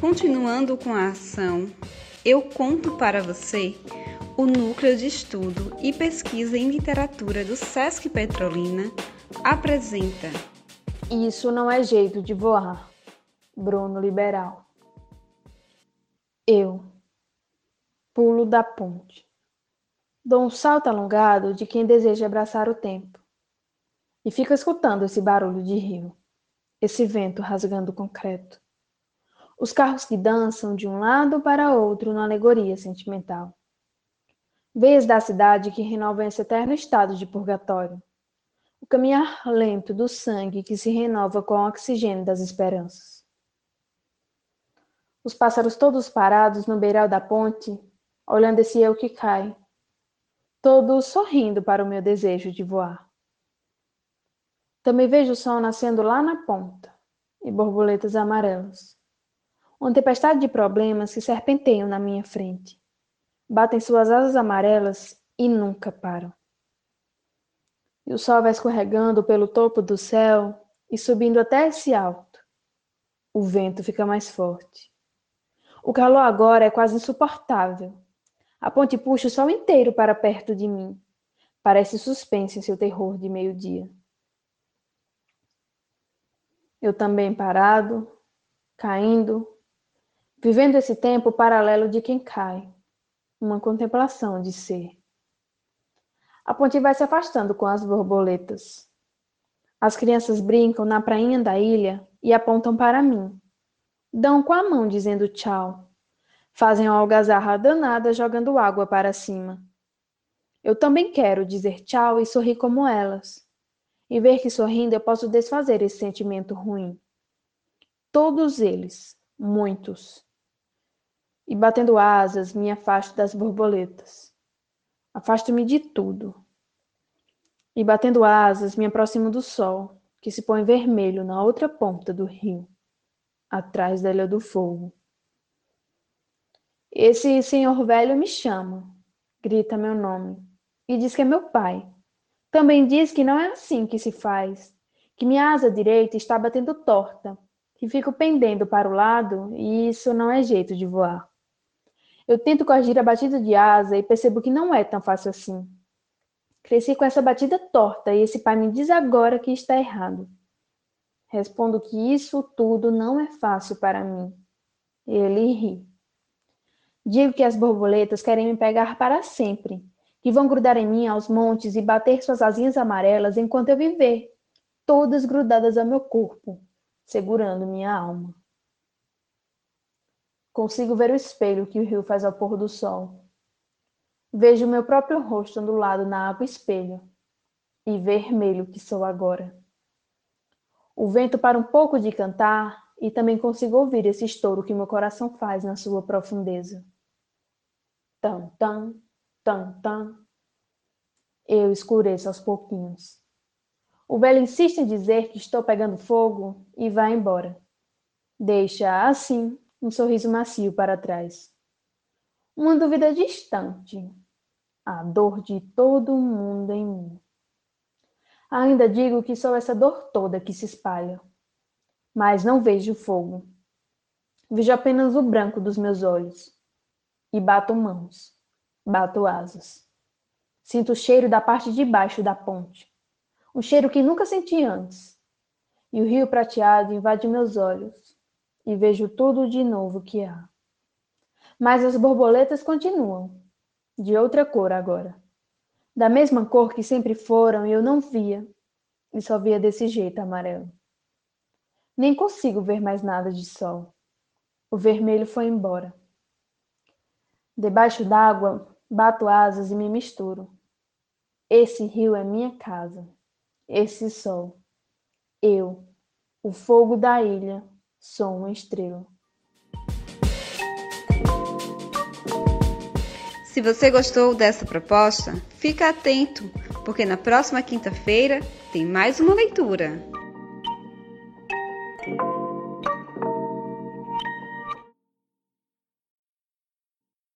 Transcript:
Continuando com a ação, eu conto para você o Núcleo de Estudo e Pesquisa em Literatura do SESC Petrolina apresenta Isso não é jeito de voar. Bruno Liberal. Eu pulo da ponte. Dou um salto alongado de quem deseja abraçar o tempo. E fico escutando esse barulho de rio, esse vento rasgando o concreto. Os carros que dançam de um lado para outro na alegoria sentimental. Veias da cidade que renovam esse eterno estado de purgatório. O caminhar lento do sangue que se renova com o oxigênio das esperanças. Os pássaros todos parados no beiral da ponte, olhando esse eu que cai. Todos sorrindo para o meu desejo de voar. Também vejo o sol nascendo lá na ponta e borboletas amarelas. Uma tempestade de problemas que serpenteiam na minha frente batem suas asas amarelas e nunca param. E o sol vai escorregando pelo topo do céu e subindo até esse alto. O vento fica mais forte. O calor agora é quase insuportável. A ponte puxa o sol inteiro para perto de mim. Parece suspense em seu terror de meio-dia. Eu também parado, caindo, vivendo esse tempo paralelo de quem cai uma contemplação de ser. A ponte vai se afastando com as borboletas. As crianças brincam na prainha da ilha e apontam para mim. Dão com a mão dizendo tchau. Fazem uma algazarra danada jogando água para cima. Eu também quero dizer tchau e sorrir como elas. E ver que sorrindo eu posso desfazer esse sentimento ruim. Todos eles, muitos, e batendo asas me afasto das borboletas. Afasto-me de tudo. E batendo asas me aproximo do sol, que se põe vermelho na outra ponta do rio, atrás da Ilha do Fogo. Esse senhor velho me chama, grita meu nome, e diz que é meu pai. Também diz que não é assim que se faz, que minha asa direita está batendo torta, que fico pendendo para o lado, e isso não é jeito de voar. Eu tento corrigir a batida de asa e percebo que não é tão fácil assim. Cresci com essa batida torta e esse pai me diz agora que está errado. Respondo que isso tudo não é fácil para mim. Ele ri. Digo que as borboletas querem me pegar para sempre, que vão grudar em mim aos montes e bater suas asinhas amarelas enquanto eu viver, todas grudadas ao meu corpo, segurando minha alma. Consigo ver o espelho que o rio faz ao pôr do sol. Vejo meu próprio rosto ondulado na água espelho e vermelho que sou agora. O vento para um pouco de cantar e também consigo ouvir esse estouro que meu coração faz na sua profundeza. Tam, tam, tam. Eu escureço aos pouquinhos. O velho insiste em dizer que estou pegando fogo e vai embora. Deixa assim um sorriso macio para trás. Uma dúvida distante. A dor de todo mundo em mim. Ainda digo que sou essa dor toda que se espalha. Mas não vejo fogo. Vejo apenas o branco dos meus olhos. E bato mãos. Bato asas. Sinto o cheiro da parte de baixo da ponte. Um cheiro que nunca senti antes. E o rio prateado invade meus olhos e vejo tudo de novo que há. Mas as borboletas continuam, de outra cor agora. Da mesma cor que sempre foram e eu não via, e só via desse jeito amarelo. Nem consigo ver mais nada de sol. O vermelho foi embora. Debaixo d'água, bato asas e me misturo. Esse rio é minha casa. Esse sol. Eu, o fogo da ilha, Sou uma estrela. Se você gostou dessa proposta, fica atento, porque na próxima quinta-feira tem mais uma leitura.